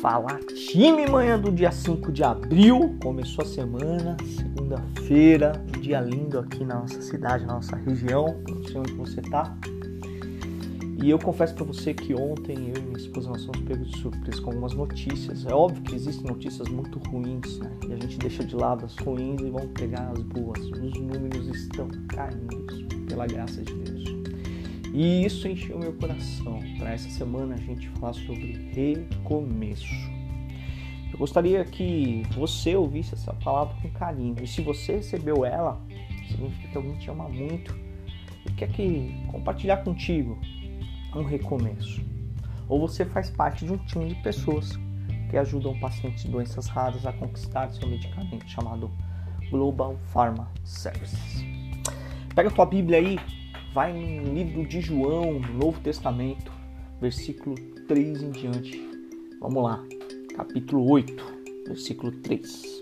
Fala time manhã do dia 5 de abril, começou a semana, segunda-feira, um dia lindo aqui na nossa cidade, na nossa região, não sei onde você tá. E eu confesso para você que ontem eu e minha esposa nós fomos pegos de surpresa com algumas notícias. É óbvio que existem notícias muito ruins, né? E a gente deixa de lado as ruins e vamos pegar as boas. Os números estão caindo pela graça de Deus. E isso encheu meu coração para essa semana a gente falar sobre recomeço. Eu gostaria que você ouvisse essa palavra com carinho. E se você recebeu ela, significa que alguém te ama muito e quer que compartilhar contigo um recomeço. Ou você faz parte de um time de pessoas que ajudam pacientes de doenças raras a conquistar seu medicamento chamado Global Pharma Services. Pega a tua Bíblia aí vai no livro de João, no Novo Testamento, versículo 3 em diante. Vamos lá, capítulo 8, versículo 3.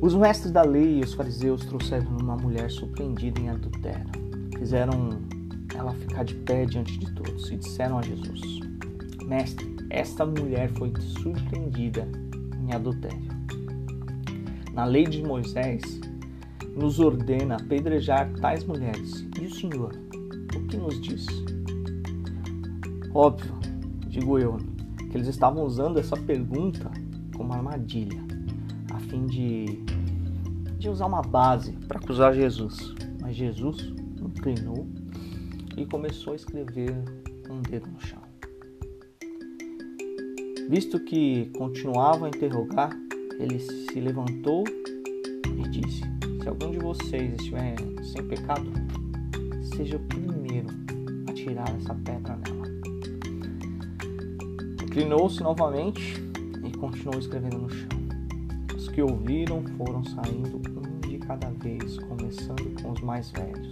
Os mestres da lei e os fariseus trouxeram uma mulher surpreendida em adultério. Fizeram ela ficar de pé diante de todos e disseram a Jesus: Mestre, esta mulher foi surpreendida em adultério. Na lei de Moisés, nos ordena apedrejar tais mulheres. E o Senhor, o que nos diz? Óbvio, digo eu, que eles estavam usando essa pergunta como armadilha, a fim de, de usar uma base para acusar Jesus. Mas Jesus inclinou e começou a escrever um dedo no chão. Visto que continuava a interrogar, ele se levantou e disse: vocês estiver sem pecado, seja o primeiro a tirar essa pedra nela. Inclinou-se novamente e continuou escrevendo no chão. Os que ouviram foram saindo um de cada vez, começando com os mais velhos.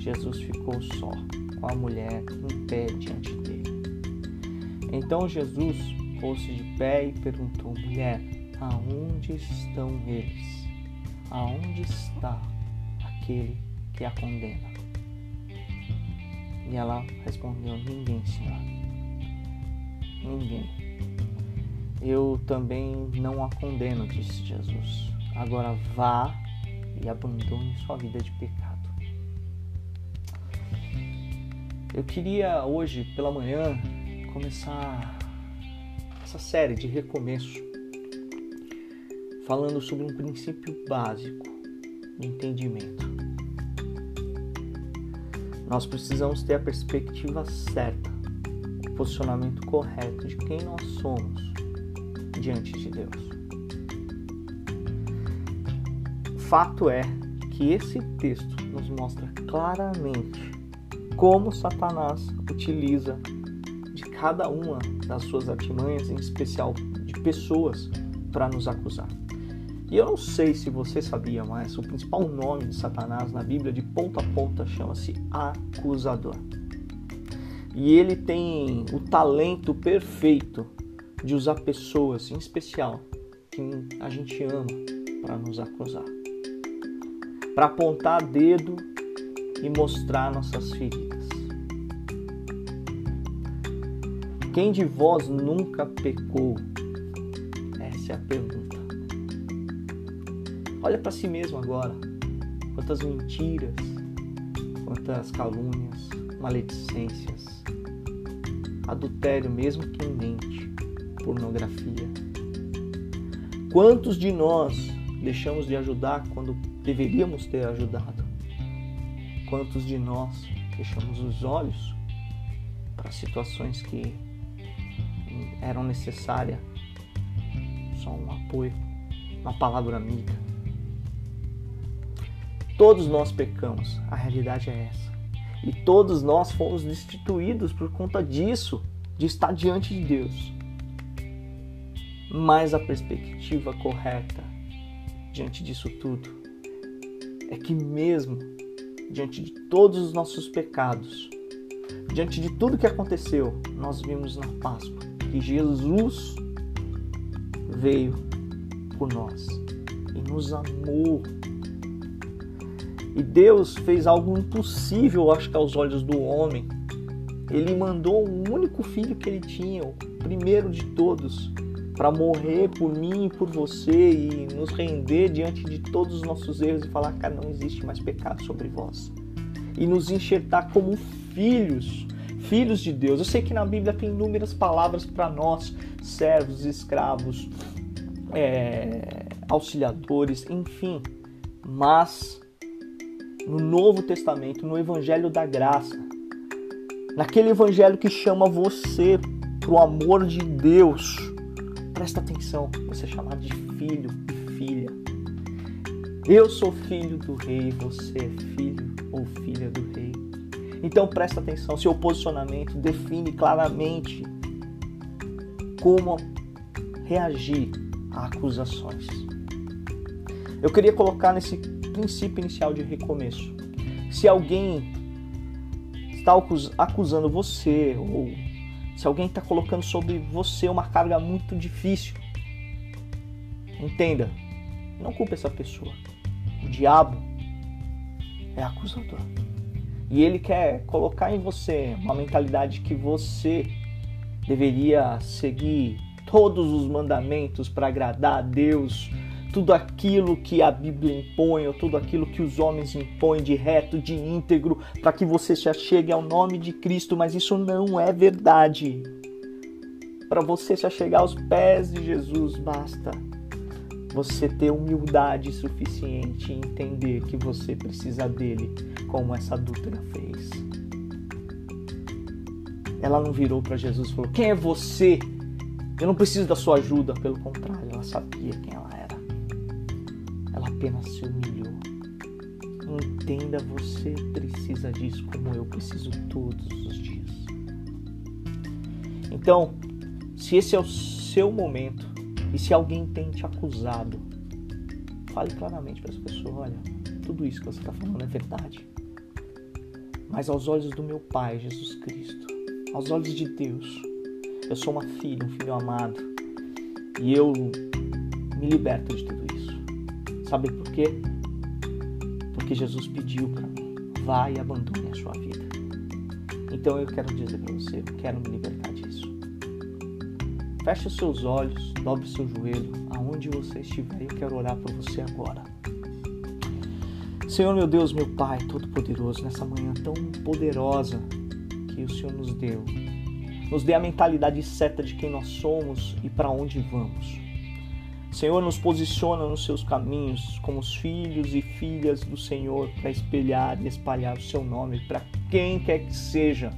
Jesus ficou só, com a mulher em pé diante dele. Então Jesus pôs-se de pé e perguntou: Mulher, aonde estão eles? Aonde está aquele que a condena? E ela respondeu: Ninguém, Senhor. Ninguém. Eu também não a condeno, disse Jesus. Agora vá e abandone sua vida de pecado. Eu queria hoje pela manhã começar essa série de recomeço falando sobre um princípio básico de entendimento. Nós precisamos ter a perspectiva certa, o posicionamento correto de quem nós somos diante de Deus. Fato é que esse texto nos mostra claramente como Satanás utiliza de cada uma das suas artimanhas, em especial de pessoas, para nos acusar. E eu não sei se você sabia, mas o principal nome de Satanás na Bíblia, de ponta a ponta, chama-se acusador. E ele tem o talento perfeito de usar pessoas, em especial, que a gente ama, para nos acusar. Para apontar dedo e mostrar nossas feridas. Quem de vós nunca pecou? Essa é a pergunta. Olha para si mesmo agora. Quantas mentiras, quantas calúnias, maledicências, adultério mesmo que mente, pornografia. Quantos de nós deixamos de ajudar quando deveríamos ter ajudado? Quantos de nós fechamos os olhos para situações que eram necessárias só um apoio, uma palavra amiga? Todos nós pecamos, a realidade é essa. E todos nós fomos destituídos por conta disso, de estar diante de Deus. Mas a perspectiva correta diante disso tudo é que, mesmo diante de todos os nossos pecados, diante de tudo que aconteceu, nós vimos na Páscoa que Jesus veio por nós e nos amou e Deus fez algo impossível, acho que aos olhos do homem, Ele mandou o único filho que ele tinha, o primeiro de todos, para morrer por mim e por você e nos render diante de todos os nossos erros e falar, cara, não existe mais pecado sobre vós. E nos enxertar como filhos, filhos de Deus. Eu sei que na Bíblia tem inúmeras palavras para nós, servos, escravos, é, auxiliadores, enfim, mas no Novo Testamento, no Evangelho da Graça, naquele Evangelho que chama você para o amor de Deus, presta atenção, você é chamado de filho filha. Eu sou filho do rei, você é filho ou filha do rei. Então presta atenção, seu posicionamento define claramente como reagir a acusações. Eu queria colocar nesse princípio inicial de recomeço. Se alguém está acusando você ou se alguém está colocando sobre você uma carga muito difícil, entenda, não culpe essa pessoa. O diabo é acusador. E ele quer colocar em você uma mentalidade que você deveria seguir todos os mandamentos para agradar a Deus, tudo aquilo que a Bíblia impõe, ou tudo aquilo que os homens impõem de reto, de íntegro, para que você se achegue ao nome de Cristo, mas isso não é verdade. Para você se achegar aos pés de Jesus, basta você ter humildade suficiente e entender que você precisa dele, como essa adúltera fez. Ela não virou para Jesus e falou: Quem é você? Eu não preciso da sua ajuda. Pelo contrário, ela sabia quem ela era. Apenas se humilhou. Entenda, você precisa disso como eu preciso todos os dias. Então, se esse é o seu momento e se alguém tem te acusado, fale claramente para essa pessoa: olha, tudo isso que você está falando é verdade. Mas aos olhos do meu Pai, Jesus Cristo, aos olhos de Deus, eu sou uma filha, um filho amado. E eu me liberto de tudo isso. Sabe por quê? Porque Jesus pediu para mim: vá e abandone a sua vida. Então eu quero dizer para você: eu quero me libertar disso. Feche os seus olhos, dobre seu joelho, aonde você estiver. Eu quero orar por você agora. Senhor, meu Deus, meu Pai Todo-Poderoso, nessa manhã tão poderosa que o Senhor nos deu, nos dê a mentalidade certa de quem nós somos e para onde vamos. Senhor, nos posiciona nos seus caminhos como os filhos e filhas do Senhor para espelhar e espalhar o seu nome para quem quer que seja.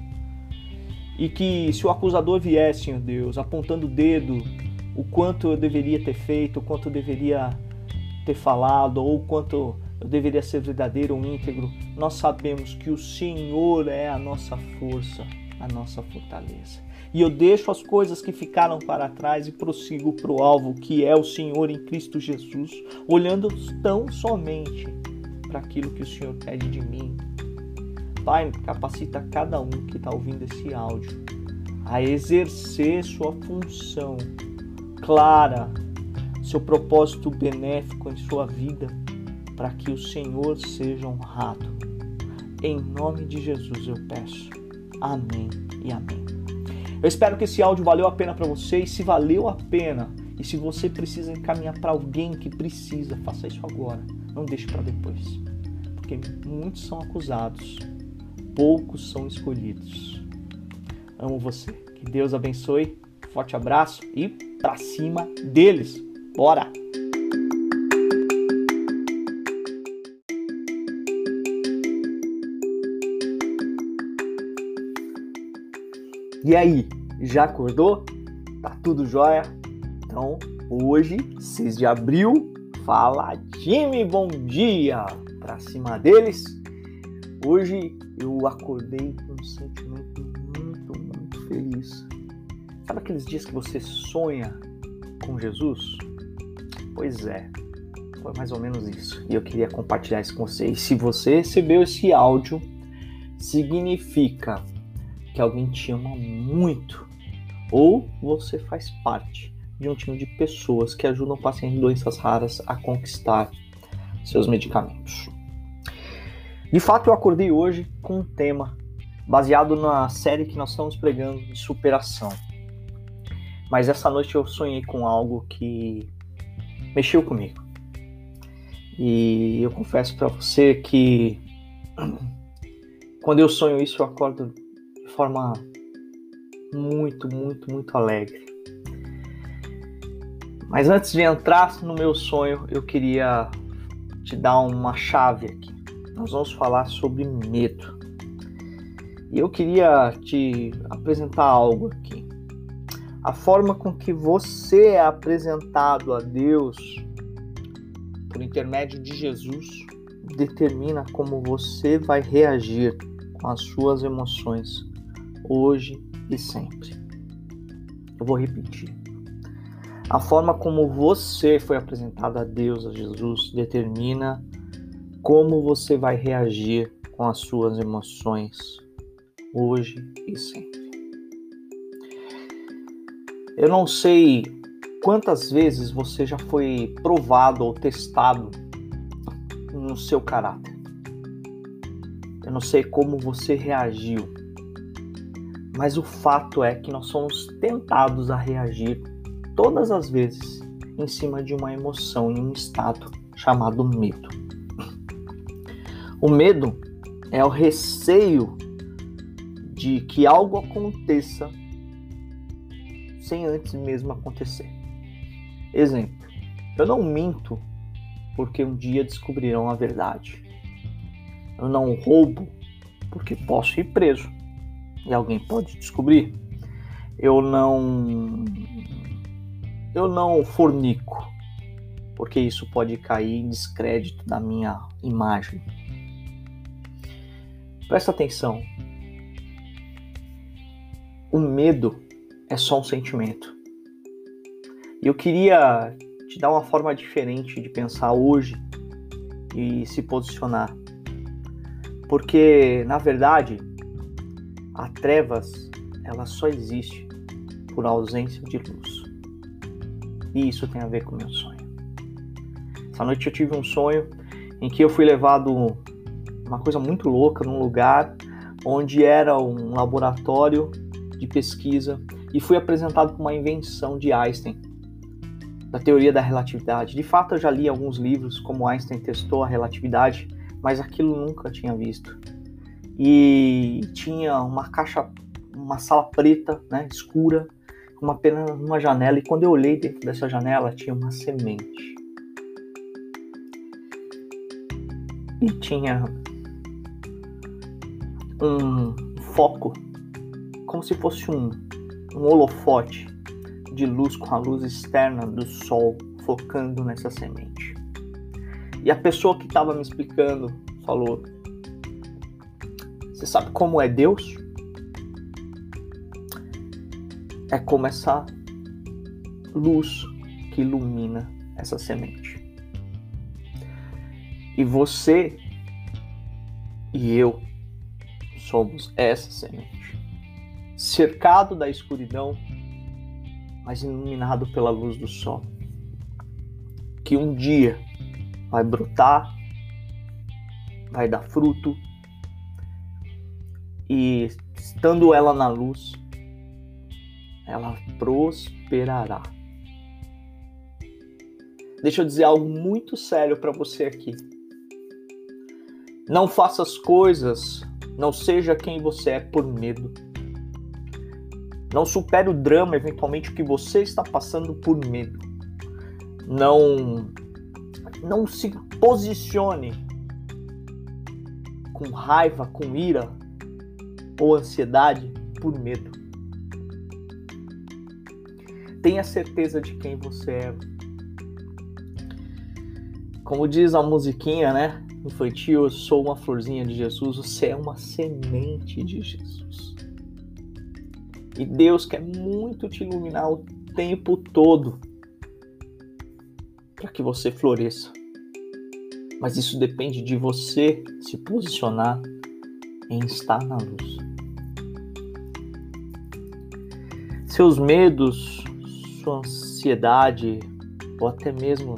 E que se o acusador viesse, Senhor Deus, apontando o dedo, o quanto eu deveria ter feito, o quanto eu deveria ter falado, ou o quanto eu deveria ser verdadeiro ou íntegro, nós sabemos que o Senhor é a nossa força a nossa fortaleza. E eu deixo as coisas que ficaram para trás e prossigo para o alvo, que é o Senhor em Cristo Jesus, olhando tão somente para aquilo que o Senhor pede de mim. Pai, capacita cada um que está ouvindo esse áudio a exercer sua função clara, seu propósito benéfico em sua vida, para que o Senhor seja honrado. Em nome de Jesus eu peço. Amém e amém. Eu espero que esse áudio valeu a pena para você e se valeu a pena e se você precisa encaminhar para alguém que precisa, faça isso agora. Não deixe para depois. Porque muitos são acusados, poucos são escolhidos. Amo você. Que Deus abençoe. Forte abraço e para cima deles. Bora! E aí, já acordou? Tá tudo jóia? Então, hoje, 6 de abril, fala time, bom dia! Pra cima deles. Hoje eu acordei com um sentimento muito, muito feliz. Sabe aqueles dias que você sonha com Jesus? Pois é, foi mais ou menos isso. E eu queria compartilhar isso com você. E se você recebeu esse áudio, significa que alguém te ama muito, ou você faz parte de um time de pessoas que ajudam pacientes de doenças raras a conquistar seus medicamentos. De fato, eu acordei hoje com um tema baseado na série que nós estamos pregando de superação. Mas essa noite eu sonhei com algo que mexeu comigo. E eu confesso para você que quando eu sonho isso, eu acordo forma muito, muito, muito alegre. Mas antes de entrar no meu sonho, eu queria te dar uma chave aqui. Nós vamos falar sobre medo. E eu queria te apresentar algo aqui. A forma com que você é apresentado a Deus por intermédio de Jesus determina como você vai reagir com as suas emoções hoje e sempre. Eu vou repetir. A forma como você foi apresentado a Deus, a Jesus, determina como você vai reagir com as suas emoções hoje e sempre. Eu não sei quantas vezes você já foi provado ou testado no seu caráter. Eu não sei como você reagiu, mas o fato é que nós somos tentados a reagir todas as vezes em cima de uma emoção e um estado chamado medo. O medo é o receio de que algo aconteça sem antes mesmo acontecer. Exemplo: eu não minto porque um dia descobrirão a verdade. Eu não roubo porque posso ir preso e alguém pode descobrir. Eu não eu não fornico, porque isso pode cair em descrédito da minha imagem. Presta atenção. O medo é só um sentimento. E eu queria te dar uma forma diferente de pensar hoje e se posicionar. Porque, na verdade, a trevas ela só existe por ausência de luz. E isso tem a ver com meu sonho. Essa noite eu tive um sonho em que eu fui levado uma coisa muito louca num lugar onde era um laboratório de pesquisa e fui apresentado com uma invenção de Einstein, da teoria da relatividade. De fato, eu já li alguns livros como Einstein testou a relatividade, mas aquilo nunca tinha visto. E tinha uma caixa, uma sala preta, né, escura, uma apenas uma janela e quando eu olhei dentro dessa janela tinha uma semente. E tinha um foco, como se fosse um, um holofote de luz com a luz externa do sol focando nessa semente. E a pessoa que estava me explicando falou: Você sabe como é Deus? é como essa luz que ilumina essa semente. E você e eu somos essa semente, cercado da escuridão, mas iluminado pela luz do sol, que um dia vai brotar, vai dar fruto, e estando ela na luz, ela prosperará. Deixa eu dizer algo muito sério para você aqui. Não faça as coisas, não seja quem você é por medo. Não supere o drama, eventualmente, que você está passando por medo. Não, não se posicione com raiva, com ira ou ansiedade por medo. Tenha certeza de quem você é. Como diz a musiquinha, né? Infantil, eu sou uma florzinha de Jesus, você é uma semente de Jesus. E Deus quer muito te iluminar o tempo todo para que você floresça. Mas isso depende de você se posicionar em estar na luz. Seus medos, sua ansiedade ou até mesmo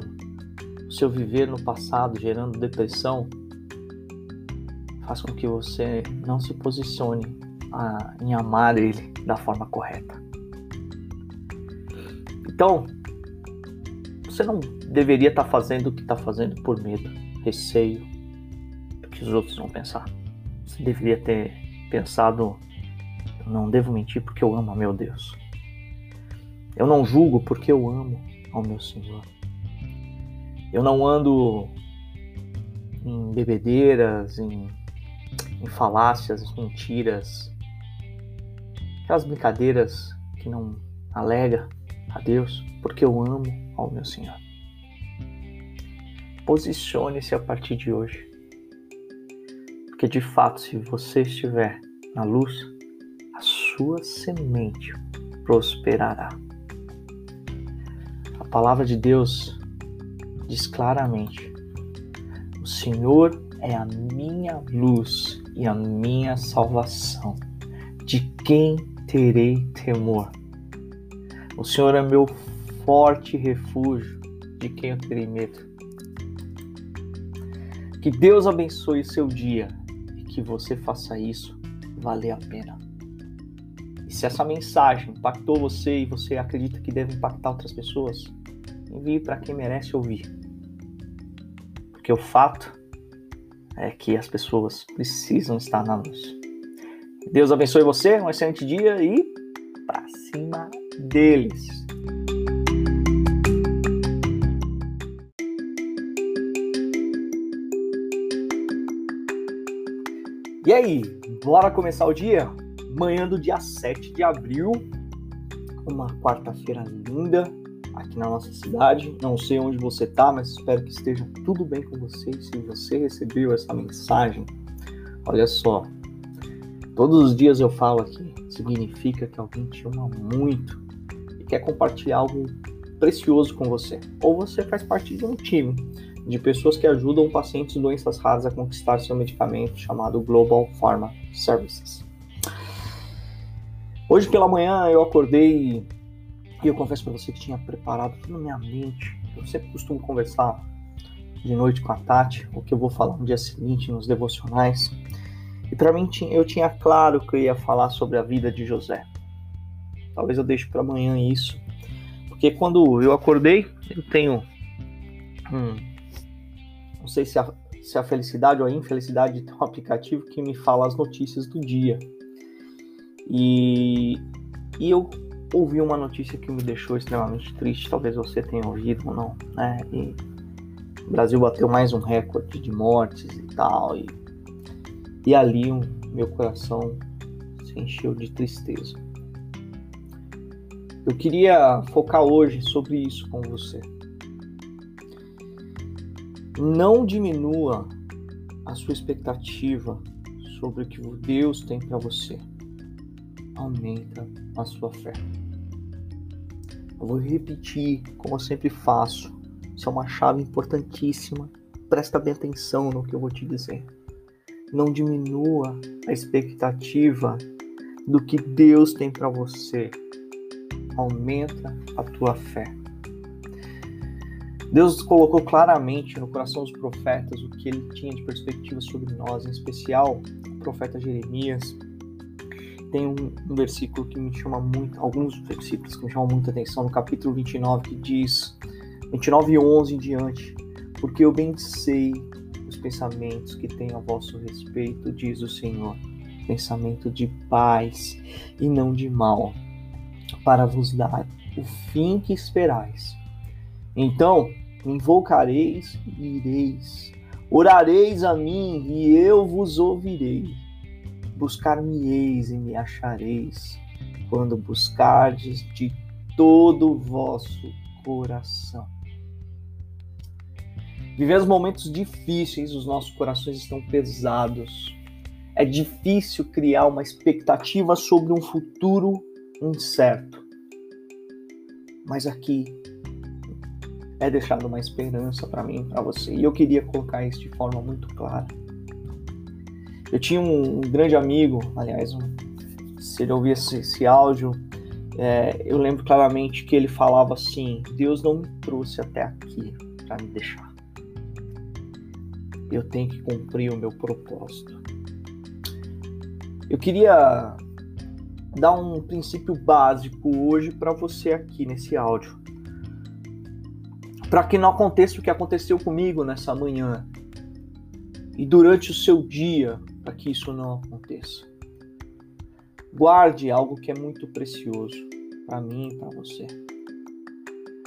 seu viver no passado gerando depressão faz com que você não se posicione a, em amar Ele da forma correta. Então, você não deveria estar tá fazendo o que está fazendo por medo, receio, do que os outros vão pensar. Deveria ter pensado: não devo mentir porque eu amo a meu Deus. Eu não julgo porque eu amo ao meu Senhor. Eu não ando em bebedeiras, em, em falácias, mentiras, aquelas brincadeiras que não alega a Deus, porque eu amo ao meu Senhor. Posicione-se a partir de hoje. Porque de fato, se você estiver na luz, a sua semente prosperará. A palavra de Deus diz claramente: O Senhor é a minha luz e a minha salvação. De quem terei temor? O Senhor é meu forte refúgio. De quem eu terei medo? Que Deus abençoe o seu dia que você faça isso valer a pena. E se essa mensagem impactou você e você acredita que deve impactar outras pessoas, envie para quem merece ouvir. Porque o fato é que as pessoas precisam estar na luz. Deus abençoe você, um excelente dia e para cima deles. Aí, bora começar o dia? Manhã do dia 7 de abril, uma quarta-feira linda aqui na nossa cidade. Não sei onde você tá, mas espero que esteja tudo bem com você. Se você recebeu essa mensagem, olha só, todos os dias eu falo aqui, significa que alguém te ama muito e quer compartilhar algo precioso com você. Ou você faz parte de um time de pessoas que ajudam pacientes de doenças raras a conquistar seu medicamento chamado Global Pharma Services. Hoje pela manhã eu acordei e eu confesso para você que tinha preparado tudo na minha mente. Eu sempre costumo conversar de noite com a Tati, o que eu vou falar no dia seguinte nos devocionais. E para mim eu tinha claro que eu ia falar sobre a vida de José. Talvez eu deixe para amanhã isso, porque quando eu acordei, eu tenho um não sei se a, se a felicidade ou a infelicidade tem um aplicativo que me fala as notícias do dia. E, e eu ouvi uma notícia que me deixou extremamente triste, talvez você tenha ouvido ou não, né? E o Brasil bateu mais um recorde de mortes e tal, e, e ali um, meu coração se encheu de tristeza. Eu queria focar hoje sobre isso com você. Não diminua a sua expectativa sobre o que Deus tem para você. Aumenta a sua fé. Eu vou repetir, como eu sempre faço. Isso é uma chave importantíssima. Presta bem atenção no que eu vou te dizer. Não diminua a expectativa do que Deus tem para você. Aumenta a tua fé. Deus colocou claramente no coração dos profetas o que ele tinha de perspectiva sobre nós, em especial o profeta Jeremias. Tem um, um versículo que me chama muito, alguns versículos que me chamam muita atenção, no capítulo 29, que diz, 29 e 11 em diante, porque eu bem sei os pensamentos que tenho a vosso respeito, diz o Senhor, pensamento de paz e não de mal, para vos dar o fim que esperais. Então, invocareis e ireis. Orareis a mim e eu vos ouvirei. Buscar-me-eis e me achareis, quando buscardes de todo o vosso coração. Vivemos momentos difíceis, os nossos corações estão pesados. É difícil criar uma expectativa sobre um futuro incerto. Mas aqui é deixado uma esperança para mim para você. E eu queria colocar isso de forma muito clara. Eu tinha um, um grande amigo, aliás, um, se ele ouvisse esse, esse áudio, é, eu lembro claramente que ele falava assim: Deus não me trouxe até aqui para me deixar. Eu tenho que cumprir o meu propósito. Eu queria dar um princípio básico hoje para você aqui nesse áudio. Para que não aconteça o que aconteceu comigo nessa manhã e durante o seu dia, para que isso não aconteça. Guarde algo que é muito precioso para mim e para você.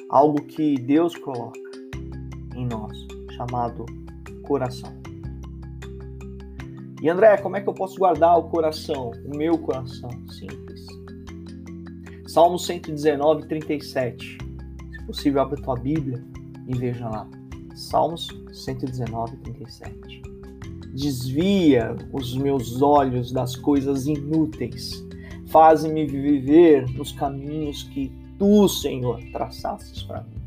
Algo que Deus coloca em nós, chamado coração. E André, como é que eu posso guardar o coração, o meu coração? Simples. Salmo 119, 37. Se possível, abre tua Bíblia e veja lá. Salmos 119, 37. Desvia os meus olhos das coisas inúteis. Faz-me viver nos caminhos que tu, Senhor, traçastes para mim.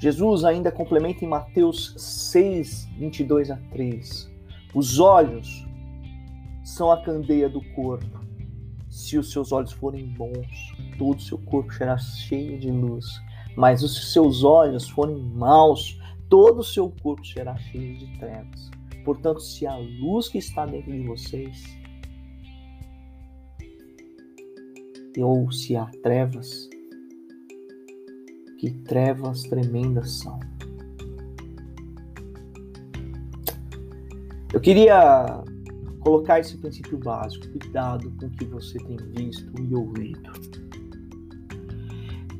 Jesus ainda complementa em Mateus 6, 22 a 3. Os olhos são a candeia do corpo. Se os seus olhos forem bons, todo o seu corpo será cheio de luz. Mas os seus olhos forem maus, todo o seu corpo será cheio de trevas. Portanto, se a luz que está dentro de vocês, ou se há trevas, que trevas tremendas são. Eu queria colocar esse princípio básico, cuidado com o que você tem visto e ouvido.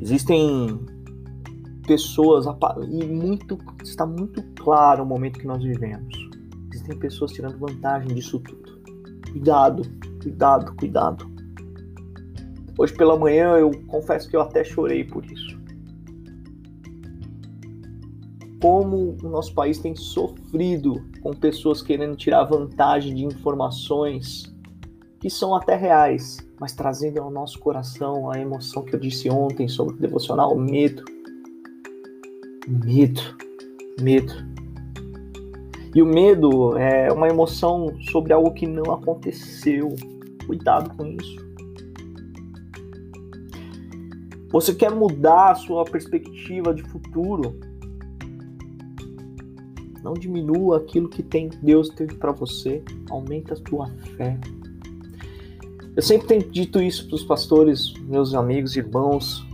Existem pessoas e muito está muito claro o momento que nós vivemos. Existem pessoas tirando vantagem disso tudo. Cuidado, cuidado, cuidado. Hoje pela manhã eu confesso que eu até chorei por isso. como o nosso país tem sofrido com pessoas querendo tirar vantagem de informações que são até reais, mas trazendo ao nosso coração a emoção que eu disse ontem sobre o devocional, medo. Medo, medo. E o medo é uma emoção sobre algo que não aconteceu. Cuidado com isso. Você quer mudar a sua perspectiva de futuro? Não diminua aquilo que tem Deus teve para você. Aumenta a tua fé. Eu sempre tenho dito isso para os pastores, meus amigos, irmãos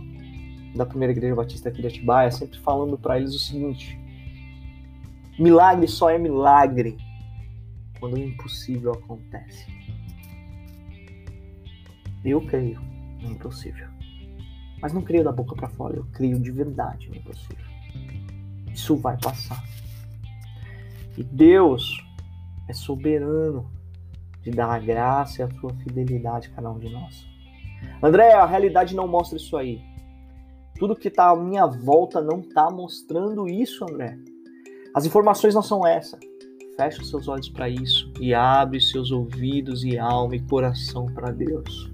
da primeira igreja batista aqui de Atibaia, sempre falando para eles o seguinte: milagre só é milagre quando o impossível acontece. Eu creio no impossível. Mas não creio da boca para fora, eu creio de verdade no impossível. Isso vai passar. E Deus é soberano de dar a graça e a sua fidelidade a cada um de nós. André, a realidade não mostra isso aí. Tudo que está à minha volta não está mostrando isso, André. As informações não são essa. Feche os seus olhos para isso e abre seus ouvidos e alma e coração para Deus.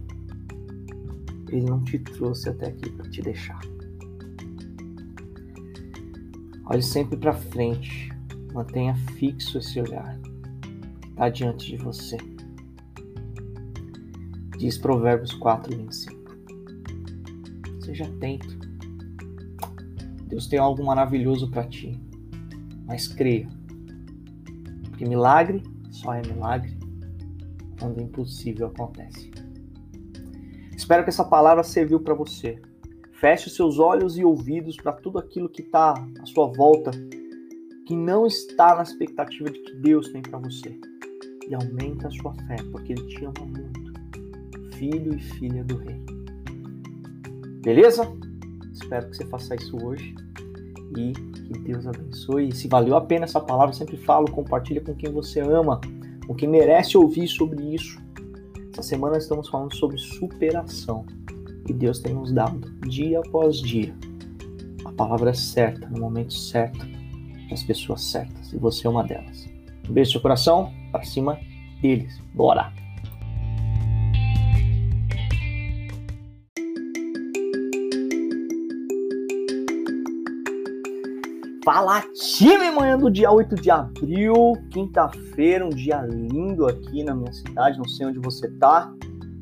Ele não te trouxe até aqui para te deixar. Olhe sempre para frente. Mantenha fixo esse olhar está diante de você. Diz Provérbios 4, 25. Seja atento. Deus tem algo maravilhoso para ti. Mas creia. Porque milagre só é milagre quando o impossível acontece. Espero que essa palavra serviu para você. Feche seus olhos e ouvidos para tudo aquilo que está à sua volta que não está na expectativa de que Deus tem para você. E aumenta a sua fé, porque Ele te ama muito. Filho e filha do Rei. Beleza? Espero que você faça isso hoje. E que Deus abençoe. E se valeu a pena essa palavra, sempre falo, compartilha com quem você ama, com quem merece ouvir sobre isso. Essa semana estamos falando sobre superação. E Deus tem nos dado, dia após dia, a palavra certa, no momento certo, as pessoas certas e você é uma delas. Um beijo no seu coração, para cima deles. Bora! Fala time, manhã do dia 8 de abril, quinta-feira, um dia lindo aqui na minha cidade, não sei onde você tá.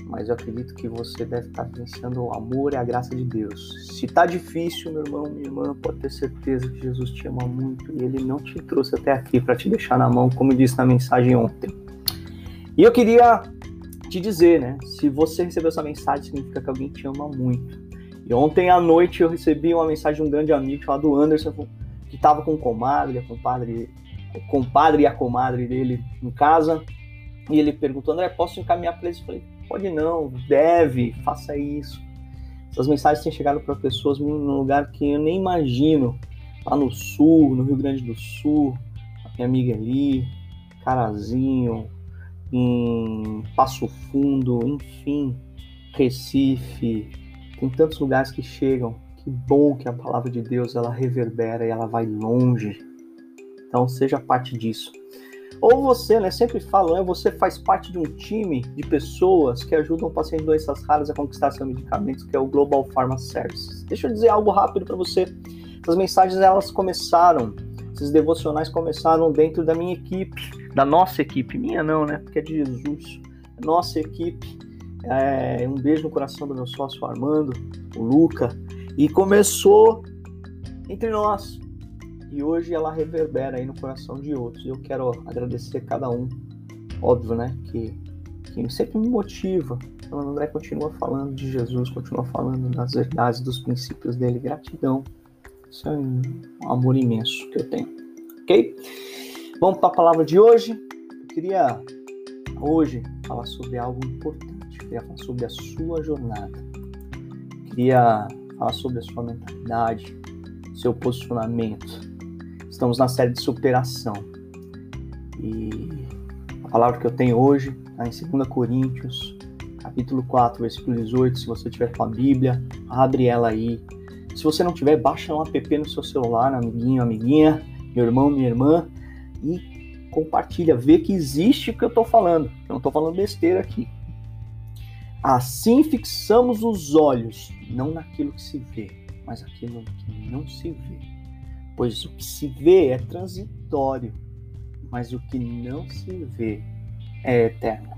mas eu acredito que você deve estar vivenciando o amor e a graça de Deus. Se tá difícil, meu irmão, minha irmã, pode ter certeza que Jesus te ama muito e ele não te trouxe até aqui para te deixar na mão, como disse na mensagem ontem. E eu queria te dizer, né? Se você recebeu essa mensagem, significa que alguém te ama muito. E ontem à noite eu recebi uma mensagem de um grande amigo chamado Anderson, que estava com o comadre, a compadre, o compadre e a comadre dele em casa. E ele perguntou, André, posso encaminhar para eles? Eu falei, pode não, deve, faça isso. Essas mensagens têm chegado para pessoas num lugar que eu nem imagino. Lá no sul, no Rio Grande do Sul, a minha amiga ali, Carazinho, em Passo Fundo, enfim, Recife, tem tantos lugares que chegam. Que bom que a palavra de Deus ela reverbera e ela vai longe. Então seja parte disso. Ou você, né, sempre falo, né, você faz parte de um time de pessoas que ajudam pacientes de doenças raras a conquistar seus medicamentos, que é o Global Pharma Services. Deixa eu dizer algo rápido para você. Essas mensagens elas começaram, esses devocionais começaram dentro da minha equipe, da nossa equipe, minha não, né, porque é de Jesus. Nossa equipe. É, um beijo no coração do meu sócio Armando, o Luca, e começou entre nós e hoje ela reverbera aí no coração de outros. Eu quero agradecer cada um, óbvio, né, que, que sempre me motiva. Então, André continua falando de Jesus, continua falando das verdades, dos princípios dele. Gratidão. Isso é um amor imenso que eu tenho. Ok? Vamos para a palavra de hoje. Eu queria hoje falar sobre algo importante. Eu queria falar sobre a sua jornada. Eu queria falar sobre a sua mentalidade, seu posicionamento Estamos na série de superação. E a palavra que eu tenho hoje está em 2 Coríntios, capítulo 4, versículo 18. Se você tiver com a Bíblia, abre ela aí. Se você não tiver, baixa um app no seu celular, amiguinho, amiguinha, meu irmão, minha irmã, e compartilha, vê que existe o que eu estou falando. Eu não estou falando besteira aqui. Assim fixamos os olhos, não naquilo que se vê, mas naquilo que não se vê pois o que se vê é transitório, mas o que não se vê é eterno.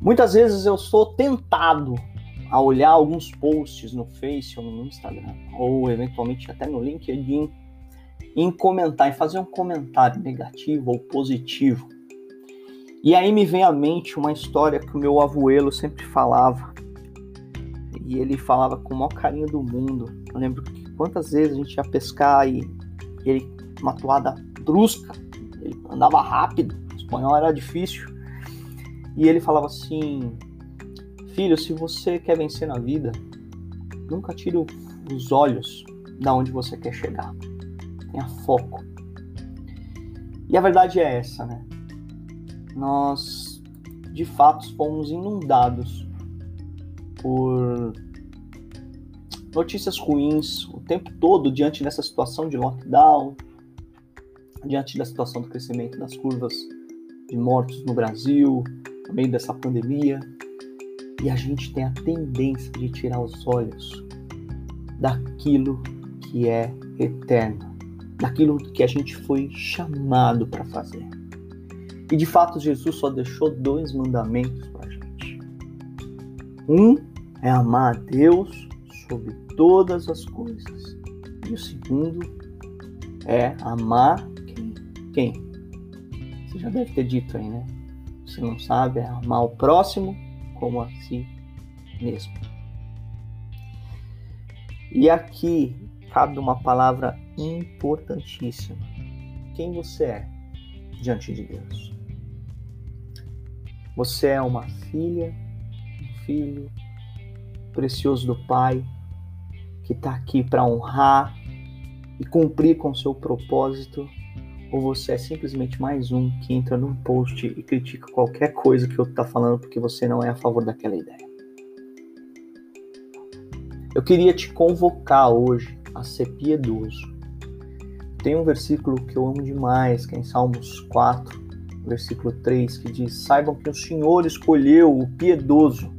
Muitas vezes eu sou tentado a olhar alguns posts no Face ou no Instagram, ou eventualmente até no LinkedIn, em comentar, em fazer um comentário negativo ou positivo. E aí me vem à mente uma história que o meu abuelo sempre falava. E ele falava com o maior carinho do mundo. Eu lembro que Quantas vezes a gente ia pescar e, e ele, uma toada brusca, ele andava rápido, o espanhol era difícil. E ele falava assim: Filho, se você quer vencer na vida, nunca tire os olhos da onde você quer chegar. Tenha foco. E a verdade é essa, né? Nós, de fato, fomos inundados por notícias ruins o tempo todo diante dessa situação de lockdown, diante da situação do crescimento das curvas de mortos no Brasil, no meio dessa pandemia. E a gente tem a tendência de tirar os olhos daquilo que é eterno, daquilo que a gente foi chamado para fazer. E de fato, Jesus só deixou dois mandamentos para a gente. Um é amar a Deus sobre todas as coisas. E o segundo é amar quem? Quem? Você já deve ter dito aí, né? Se não sabe, é amar o próximo como a si mesmo. E aqui cabe uma palavra importantíssima. Quem você é diante de Deus? Você é uma filha, um filho precioso do Pai, que está aqui para honrar e cumprir com seu propósito, ou você é simplesmente mais um que entra num post e critica qualquer coisa que o outro está falando porque você não é a favor daquela ideia. Eu queria te convocar hoje a ser piedoso. Tem um versículo que eu amo demais, que é em Salmos 4, versículo 3, que diz: Saibam que o Senhor escolheu o piedoso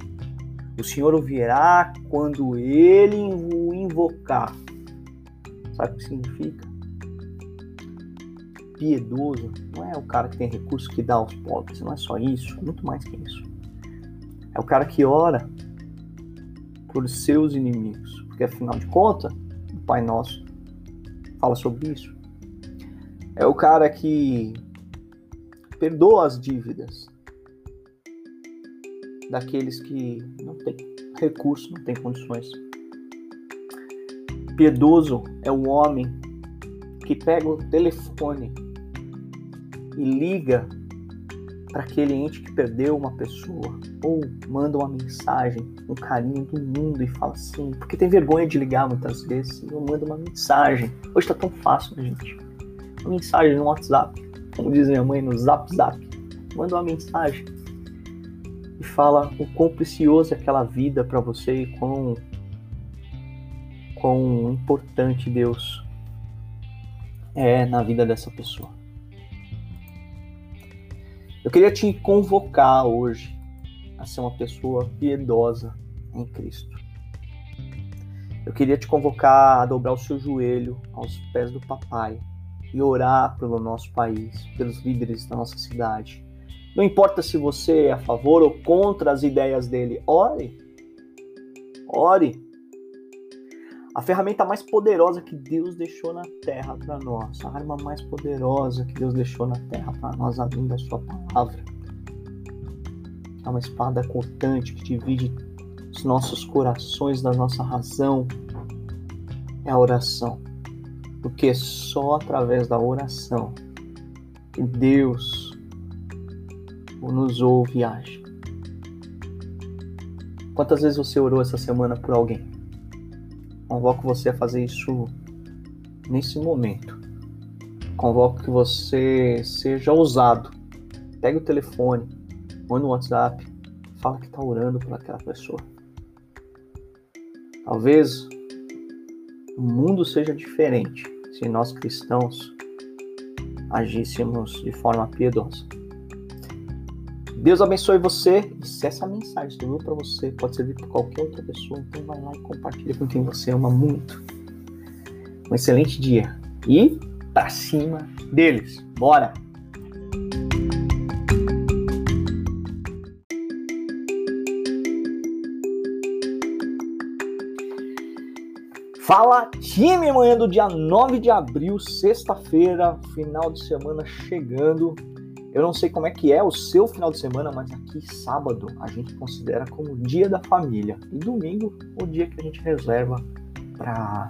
o Senhor o virá quando ele o invocar. Sabe o que significa? Piedoso não é o cara que tem recurso que dá aos pobres, não é só isso, é muito mais que isso. É o cara que ora por seus inimigos. Porque afinal de contas, o Pai Nosso fala sobre isso. É o cara que perdoa as dívidas daqueles que não têm recurso, não têm condições. Piedoso é o homem que pega o telefone e liga para aquele ente que perdeu uma pessoa ou manda uma mensagem, um carinho do mundo e fala assim, porque tem vergonha de ligar muitas vezes, eu mando uma mensagem. Hoje está tão fácil, né, gente? Uma mensagem no WhatsApp, como diz minha mãe no Zap Zap, manda uma mensagem e fala o quão precioso é aquela vida para você e quão, quão importante Deus é na vida dessa pessoa. Eu queria te convocar hoje a ser uma pessoa piedosa em Cristo. Eu queria te convocar a dobrar o seu joelho aos pés do papai e orar pelo nosso país, pelos líderes da nossa cidade. Não importa se você é a favor ou contra as ideias dele, ore. Ore a ferramenta mais poderosa que Deus deixou na terra para nós, a arma mais poderosa que Deus deixou na terra para nós, além da Sua palavra. É uma espada cortante que divide os nossos corações da nossa razão. É a oração. Porque só através da oração que Deus nos ouve e age. Quantas vezes você orou essa semana por alguém? Convoco você a fazer isso nesse momento. Convoco que você seja ousado. Pegue o telefone, manda um WhatsApp, fala que está orando por aquela pessoa. Talvez o mundo seja diferente se nós cristãos agíssemos de forma piedosa. Deus abençoe você. E se essa mensagem serviu para você, pode servir para qualquer outra pessoa, então vai lá e compartilha com quem você ama muito. Um excelente dia. E para cima deles. Bora! Fala time, manhã do dia 9 de abril, sexta-feira, final de semana chegando. Eu não sei como é que é o seu final de semana, mas aqui sábado a gente considera como dia da família e domingo o dia que a gente reserva para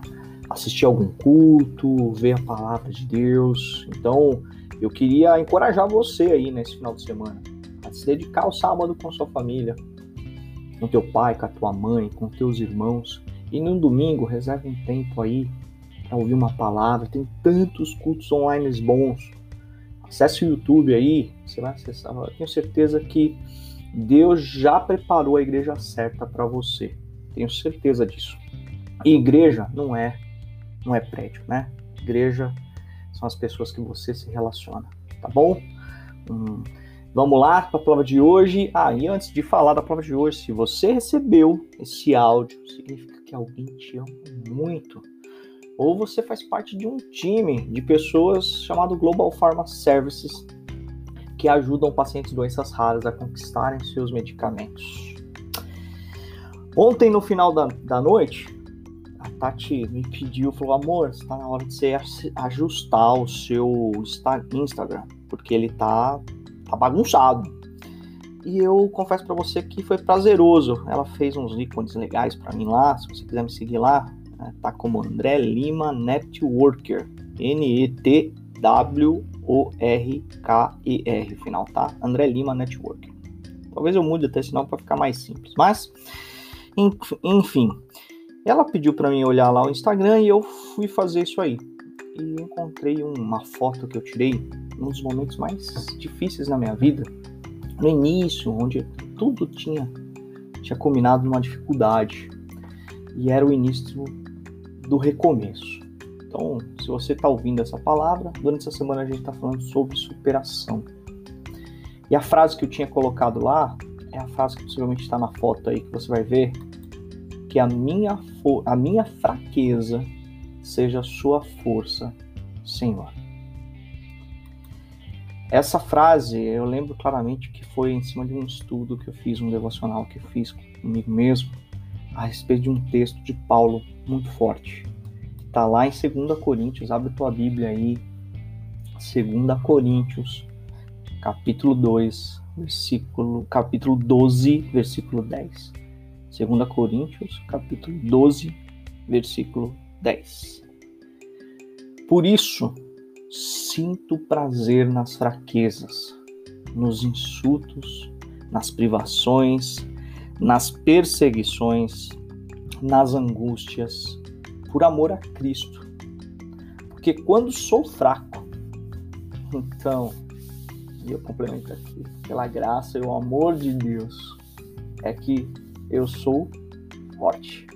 assistir algum culto, ver a palavra de Deus. Então, eu queria encorajar você aí nesse final de semana a se dedicar ao sábado com sua família, com teu pai, com a tua mãe, com teus irmãos. E no domingo, reserve um tempo aí para ouvir uma palavra. Tem tantos cultos online bons Acesse o YouTube aí, você vai acessar. Eu tenho certeza que Deus já preparou a igreja certa para você. Tenho certeza disso. E igreja não é não é prédio, né? Igreja são as pessoas que você se relaciona, tá bom? Hum, vamos lá para a prova de hoje. Ah, e antes de falar da prova de hoje, se você recebeu esse áudio, significa que alguém te ama muito ou você faz parte de um time de pessoas chamado Global Pharma Services que ajudam pacientes de doenças raras a conquistarem seus medicamentos. Ontem, no final da, da noite, a Tati me pediu, falou, amor, está na hora de você ajustar o seu Instagram, porque ele tá, tá bagunçado. E eu confesso para você que foi prazeroso. Ela fez uns ícones legais para mim lá. Se você quiser me seguir lá, né? Tá como André Lima Networker. N-E-T-W-O-R-K-E-R, final, tá? André Lima Networker. Talvez eu mude até esse nome para ficar mais simples. Mas, enfim, ela pediu para mim olhar lá o Instagram e eu fui fazer isso aí. E encontrei uma foto que eu tirei num dos momentos mais difíceis na minha vida. No início, onde tudo tinha, tinha combinado numa dificuldade. E era o início do recomeço. Então, se você está ouvindo essa palavra, durante essa semana a gente está falando sobre superação. E a frase que eu tinha colocado lá é a frase que possivelmente está na foto aí que você vai ver, que a minha, a minha fraqueza seja a sua força, Senhor. Essa frase eu lembro claramente que foi em cima de um estudo que eu fiz, um devocional que eu fiz comigo mesmo, a respeito de um texto de Paulo muito forte. Está lá em 2 Coríntios, abre tua Bíblia aí, 2 Coríntios, capítulo 2, versículo, capítulo 12, versículo 10. 2 Coríntios, capítulo 12, versículo 10. Por isso, sinto prazer nas fraquezas, nos insultos, nas privações, nas perseguições, nas angústias, por amor a Cristo. Porque quando sou fraco, então, e eu complemento aqui, pela graça e o amor de Deus, é que eu sou forte.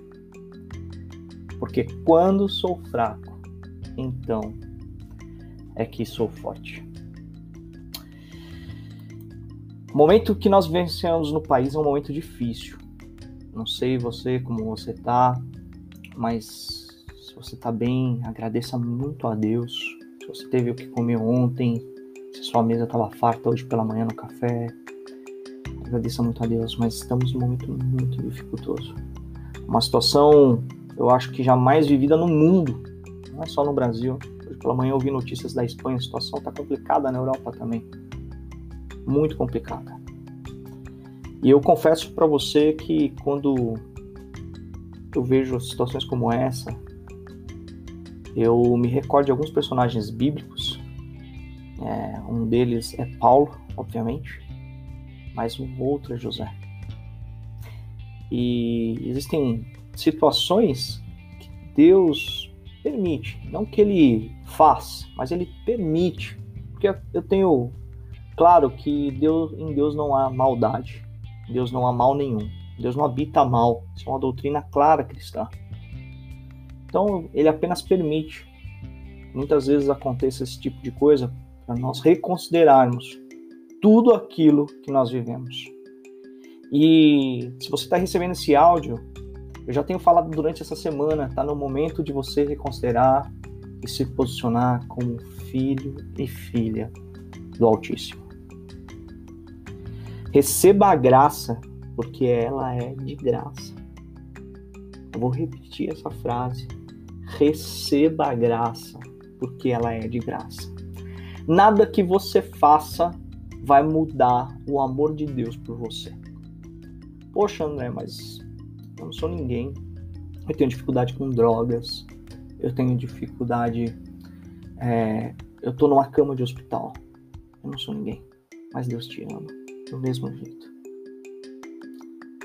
Porque quando sou fraco, então é que sou forte. O momento que nós vencemos no país é um momento difícil. Não sei você como você tá, mas se você tá bem, agradeça muito a Deus. Se você teve o que comer ontem, se sua mesa estava farta hoje pela manhã no café, agradeça muito a Deus, mas estamos num momento muito dificultoso. Uma situação, eu acho que jamais vivida no mundo, não é só no Brasil, pela manhã eu vi notícias da Espanha, a situação está complicada na Europa também. Muito complicada. E eu confesso para você que quando eu vejo situações como essa, eu me recordo de alguns personagens bíblicos. É, um deles é Paulo, obviamente, mas um outro é José. E existem situações que Deus permite, não que ele faz, mas ele permite. Porque eu tenho claro que Deus, em Deus não há maldade. Em Deus não há mal nenhum. Deus não habita mal. Isso é uma doutrina clara cristã. Então, ele apenas permite. Muitas vezes aconteça esse tipo de coisa para nós reconsiderarmos tudo aquilo que nós vivemos. E se você está recebendo esse áudio, eu já tenho falado durante essa semana, está no momento de você reconsiderar e se posicionar como filho e filha do Altíssimo. Receba a graça, porque ela é de graça. Eu vou repetir essa frase. Receba a graça, porque ela é de graça. Nada que você faça vai mudar o amor de Deus por você. Poxa, André, mas eu não sou ninguém. Eu tenho dificuldade com drogas. Eu tenho dificuldade. É, eu tô numa cama de hospital. Eu não sou ninguém. Mas Deus te ama do mesmo jeito.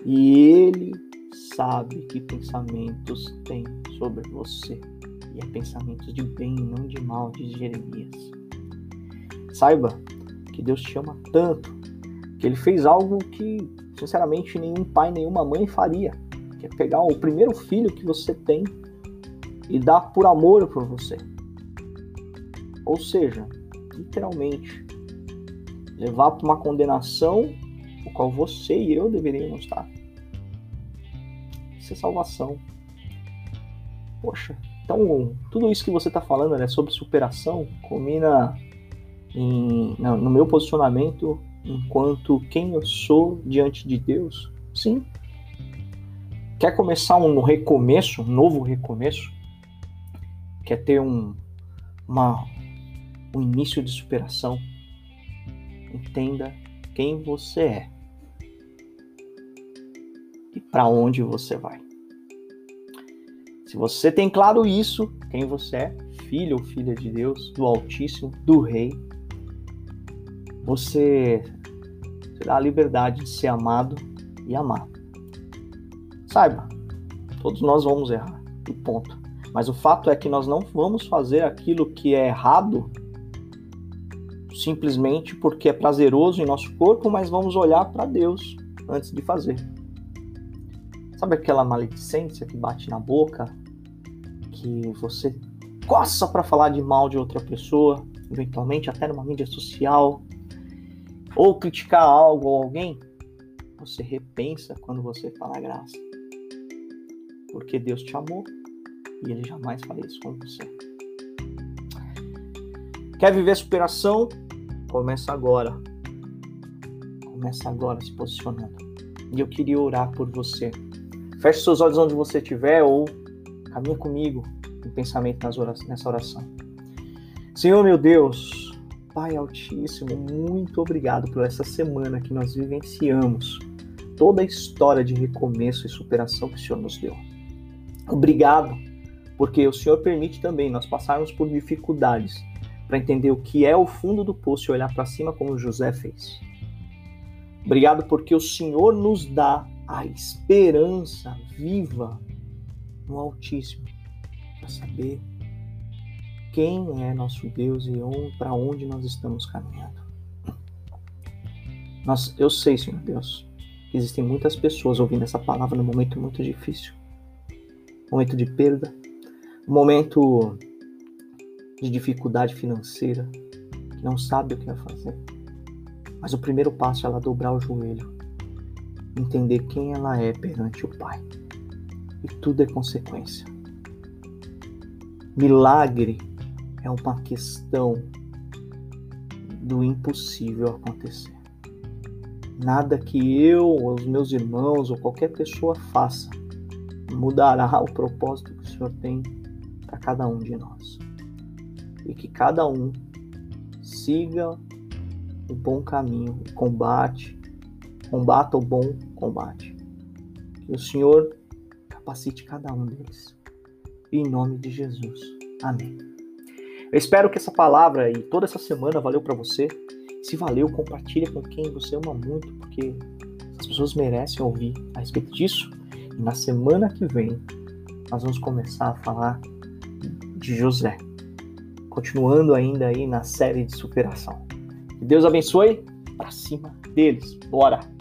E Ele sabe que pensamentos tem sobre você. E é pensamentos de bem, não de mal, diz Jeremias. Saiba que Deus te ama tanto que Ele fez algo que, sinceramente, nenhum pai, nenhuma mãe faria que é pegar o primeiro filho que você tem e dar por amor por você. Ou seja, literalmente, levar para uma condenação o qual você e eu deveríamos estar. Isso é salvação. Poxa, então tudo isso que você está falando né, sobre superação combina em, no meu posicionamento enquanto quem eu sou diante de Deus? Sim, Quer começar um recomeço, um novo recomeço? Quer ter um, uma, um início de superação? Entenda quem você é e para onde você vai. Se você tem claro isso, quem você é, filho ou filha de Deus, do Altíssimo, do Rei, você terá a liberdade de ser amado e amado. Saiba, todos nós vamos errar, e ponto. Mas o fato é que nós não vamos fazer aquilo que é errado simplesmente porque é prazeroso em nosso corpo, mas vamos olhar para Deus antes de fazer. Sabe aquela maledicência que bate na boca, que você coça para falar de mal de outra pessoa, eventualmente até numa mídia social, ou criticar algo ou alguém? Você repensa quando você fala graça porque Deus te amou e Ele jamais faria isso com você. Quer viver superação? Começa agora. Começa agora se posicionando. E eu queria orar por você. Feche seus olhos onde você estiver ou caminha comigo em pensamento nessa oração. Senhor meu Deus, Pai Altíssimo, muito obrigado por essa semana que nós vivenciamos toda a história de recomeço e superação que o Senhor nos deu. Obrigado, porque o Senhor permite também nós passarmos por dificuldades para entender o que é o fundo do poço e olhar para cima como José fez. Obrigado porque o Senhor nos dá a esperança viva no Altíssimo para saber quem é nosso Deus e para onde nós estamos caminhando. Nós, eu sei, Senhor Deus, que existem muitas pessoas ouvindo essa palavra num momento muito difícil momento de perda, momento de dificuldade financeira, que não sabe o que vai fazer. Mas o primeiro passo é ela dobrar o joelho, entender quem ela é perante o Pai. E tudo é consequência. Milagre é uma questão do impossível acontecer. Nada que eu, os meus irmãos, ou qualquer pessoa faça mudará o propósito que o Senhor tem para cada um de nós. E que cada um siga o bom caminho, o combate, combata o bom combate. Que o Senhor capacite cada um deles. Em nome de Jesus. Amém. Eu espero que essa palavra e toda essa semana valeu para você. Se valeu, compartilhe com quem você ama muito, porque as pessoas merecem ouvir a respeito disso. Na semana que vem, nós vamos começar a falar de José. Continuando ainda aí na série de superação. Que Deus abençoe para cima deles. Bora!